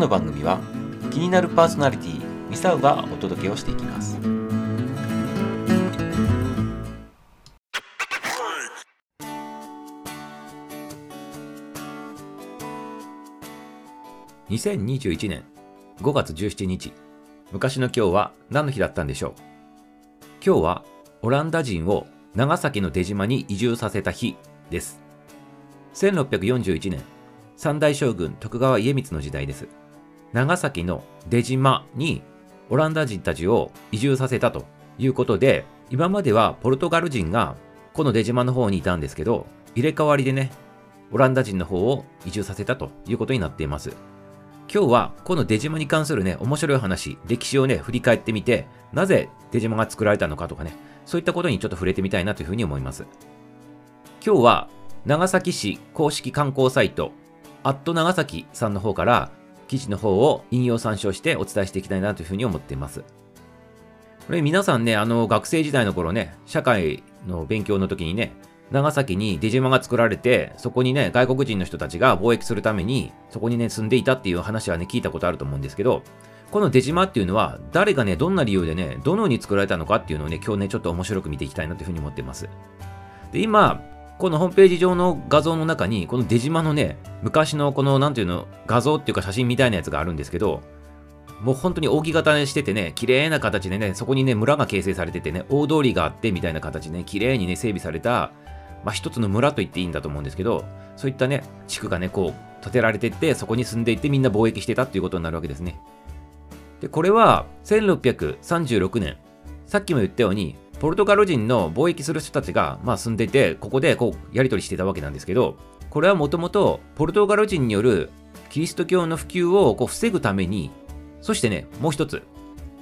の番組は気になるパーソナリティミサウがお届けをしていきます2021年5月17日昔の今日は何の日だったんでしょう？今日はオランダ人を長崎の出島に移住させた日です。1641年、三代将軍徳川家光の時代です。長崎の出島にオランダ人たちを移住させたということで、今まではポルトガル人がこの出島の方にいたんですけど、入れ替わりでね、オランダ人の方を移住させたということになっています。今日はこの出島に関するね、面白い話、歴史をね、振り返ってみて、なぜ出島が作られたのかとかね、そういったことにちょっと触れてみたいなというふうに思います。今日は長崎市公式観光サイト、アット長崎さんの方から記事の方を引用参照してお伝えしていきたいなというふうに思っています。これ皆さんね、あの学生時代の頃ね、社会の勉強の時にね、長崎に出島が作られて、そこにね、外国人の人たちが貿易するために、そこにね、住んでいたっていう話はね、聞いたことあると思うんですけど、この出島っていうのは、誰がね、どんな理由でね、どのように作られたのかっていうのをね、今日ね、ちょっと面白く見ていきたいなというふうに思っています。で、今、このホームページ上の画像の中に、この出島のね、昔のこの、なんていうの、画像っていうか写真みたいなやつがあるんですけど、もう本当に扇形しててね、綺麗な形でね、そこにね、村が形成されててね、大通りがあってみたいな形でね、綺麗にね、整備された、まあ一つの村と言っていいんだと思うんですけど、そういったね、地区がね、こう、建てられてって、そこに住んでいってみんな貿易してたっていうことになるわけですね。で、これは1636年、さっきも言ったように、ポルトガル人の貿易する人たちが、まあ、住んでいて、ここでこうやり取りしてたわけなんですけど、これはもともとポルトガル人によるキリスト教の普及をこう防ぐために、そしてね、もう一つ、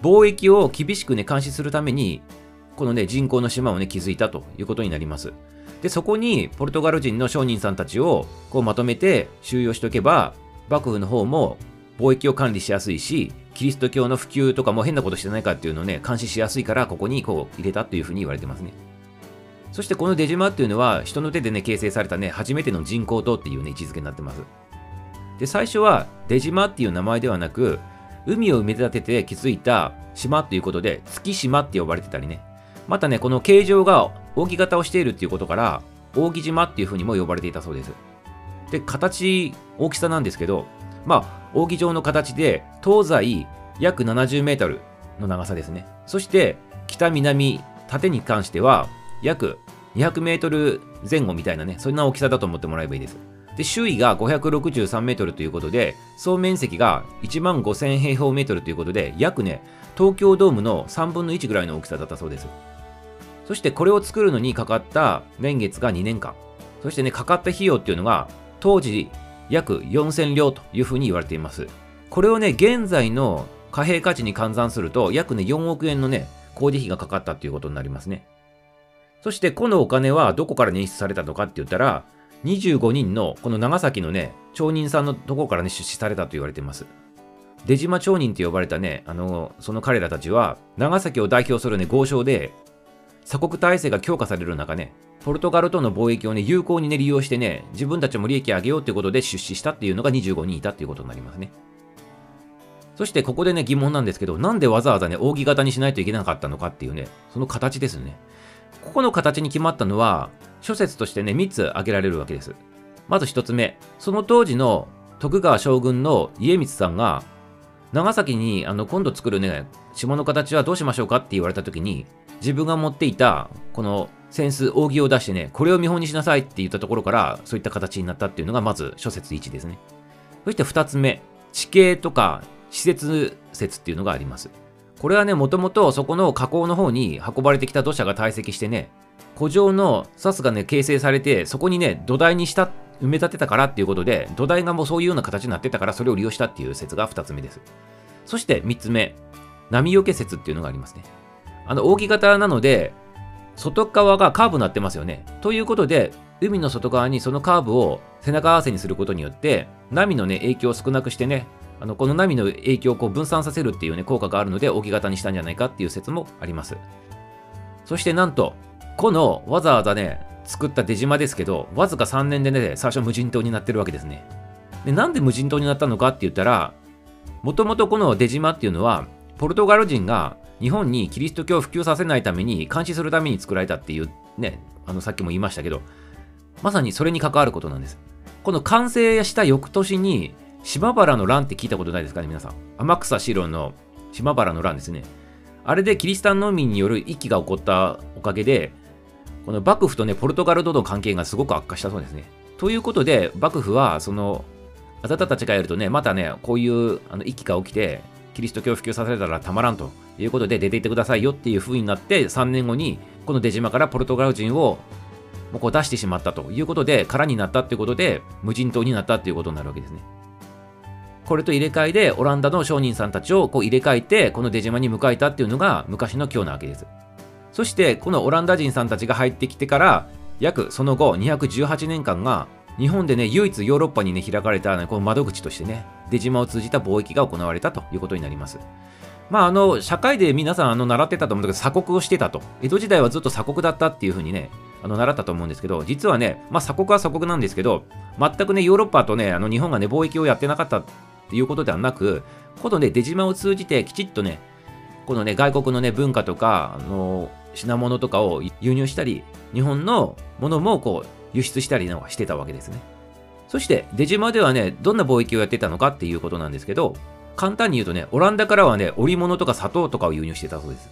貿易を厳しくね、監視するために、このね、人口の島をね、築いたということになります。で、そこにポルトガル人の商人さんたちをこうまとめて収容しておけば、幕府の方も貿易を管理しやすいし、キリスト教の普及とかも変なことしてないかっていうのをね、監視しやすいから、ここにこう入れたというふうに言われてますね。そしてこの出島っていうのは、人の手でね、形成されたね、初めての人工島っていうね、位置づけになってます。で、最初は出島っていう名前ではなく、海を埋め立てて築いた島ということで、月島って呼ばれてたりね。またね、この形状が扇形をしているっていうことから、扇島っていうふうにも呼ばれていたそうです。で、形、大きさなんですけど、まあ、扇状の形で、東西約70メートルの長さですね。そして、北南、縦に関しては、約200メートル前後みたいなね、そんな大きさだと思ってもらえばいいです。で、周囲が563メートルということで、総面積が1万5000平方メートルということで、約ね、東京ドームの3分の1ぐらいの大きさだったそうです。そしてこれを作るのにかかった年月が2年間。そしてね、かかった費用っていうのが、当時約4000両というふうに言われています。これをね、現在の貨幣価値に換算すると、約ね、4億円のね、工事費がかかったっていうことになりますね。そして、このお金はどこから捻出されたのかって言ったら、25人のこの長崎のね、町人さんのところからね、出資されたと言われています。出島町人と呼ばれたね、あの、その彼らたちは、長崎を代表するね、豪商で、鎖国体制が強化される中ね、ポルトガルとの貿易をね、有効にね、利用してね、自分たちも利益上げようということで出資したっていうのが25人いたっていうことになりますね。そしてここでね、疑問なんですけど、なんでわざわざね、扇形にしないといけなかったのかっていうね、その形ですね。ここの形に決まったのは、諸説としてね、3つ挙げられるわけです。まず1つ目、その当時の徳川将軍の家光さんが、長崎にあの今度作るね、島の形はどうしましょうかって言われた時に、自分が持っていたこの扇子、扇を出してね、これを見本にしなさいって言ったところから、そういった形になったっていうのがまず諸説1ですね。そして2つ目、地形とか施設説っていうのがあります。これはね、もともとそこの河口の方に運ばれてきた土砂が堆積してね、古城の砂スがね、形成されて、そこにね、土台にした埋め立てたからっていうことで、土台がもうそういうような形になってたから、それを利用したっていう説が2つ目です。そして3つ目、波よけ説っていうのがありますね。あの、扇形なので、外側がカーブになってますよね。ということで、海の外側にそのカーブを背中合わせにすることによって、波のね、影響を少なくしてね、あのこの波の影響をこう分散させるっていうね、効果があるので、扇形にしたんじゃないかっていう説もあります。そしてなんと、このわざわざね、作った出島ですけど、わずか3年でね、最初無人島になってるわけですね。で、なんで無人島になったのかって言ったら、もともとこの出島っていうのは、ポルトガル人が日本にキリスト教を普及させないために監視するために作られたっていうね、あのさっきも言いましたけど、まさにそれに関わることなんです。この完成した翌年に、島原の乱って聞いたことないですかね、皆さん。天草四郎の島原の乱ですね。あれでキリシタン農民による一揆が起こったおかげで、この幕府とね、ポルトガルとの関係がすごく悪化したそうですね。ということで、幕府は、その、あなたたちがやるとね、またね、こういうあの一揆が起きて、キリスト教を普及させたらたまらんということで出て行ってくださいよっていう風になって3年後にこの出島からポルトガル人をもうこう出してしまったということで空になったっていうことで無人島になったっていうことになるわけですね。これと入れ替えでオランダの商人さんたちをこう入れ替えてこの出島に迎えたっていうのが昔の今日なわけです。そしてこのオランダ人さんたちが入ってきてから約その後218年間が日本でね唯一ヨーロッパにね開かれた、ね、この窓口としてね出島を通じた貿易が行われたということになります。まあ、あの、社会で皆さん、あの、習ってたと思うんだけど、鎖国をしてたと。江戸時代はずっと鎖国だったっていうふうにね、あの、習ったと思うんですけど、実はね、まあ、鎖国は鎖国なんですけど、全くね、ヨーロッパとね、あの、日本がね、貿易をやってなかったっていうことではなく、このね、出島を通じて、きちっとね、このね、外国のね、文化とか、あの、品物とかを輸入したり、日本のものもこう、輸出したりしてたわけですね。そして出島ではね、どんな貿易をやってたのかっていうことなんですけど、簡単に言うとね、オランダからはね、織物とか砂糖とかを輸入してたそうです。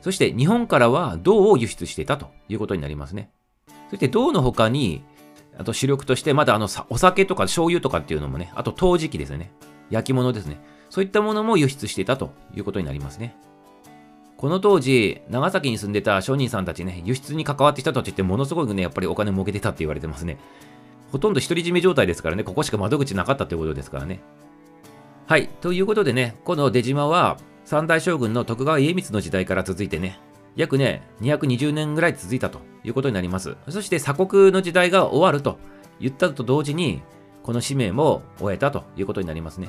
そして日本からは銅を輸出してたということになりますね。そして銅の他に、あと主力としてまだあのお酒とか醤油とかっていうのもね、あと陶磁器ですね。焼き物ですね。そういったものも輸出してたということになりますね。この当時、長崎に住んでた商人さんたちね、輸出に関わってきたとってものすごくね、やっぱりお金儲けてたって言われてますね。ほとんど独り占め状態ですからね、ここしか窓口なかったということですからね。はい。ということでね、この出島は、三代将軍の徳川家光の時代から続いてね、約ね、220年ぐらい続いたということになります。そして鎖国の時代が終わると言ったと同時に、この使命も終えたということになりますね。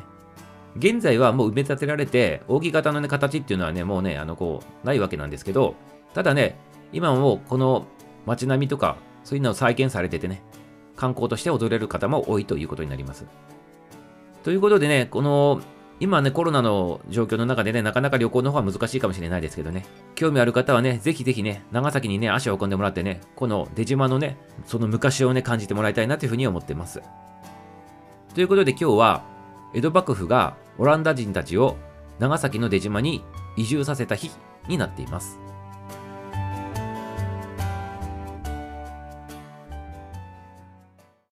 現在はもう埋め立てられて、扇形の、ね、形っていうのはね、もうね、あの、こう、ないわけなんですけど、ただね、今もこの街並みとか、そういうのを再建されててね、観光として踊れる方も多いということになります。ということでね、この、今ね、コロナの状況の中でね、なかなか旅行の方は難しいかもしれないですけどね、興味ある方はね、ぜひぜひね、長崎にね、足を運んでもらってね、この出島のね、その昔をね、感じてもらいたいなというふうに思ってます。ということで今日は、江戸幕府がオランダ人たちを長崎の出島に移住させた日になっています。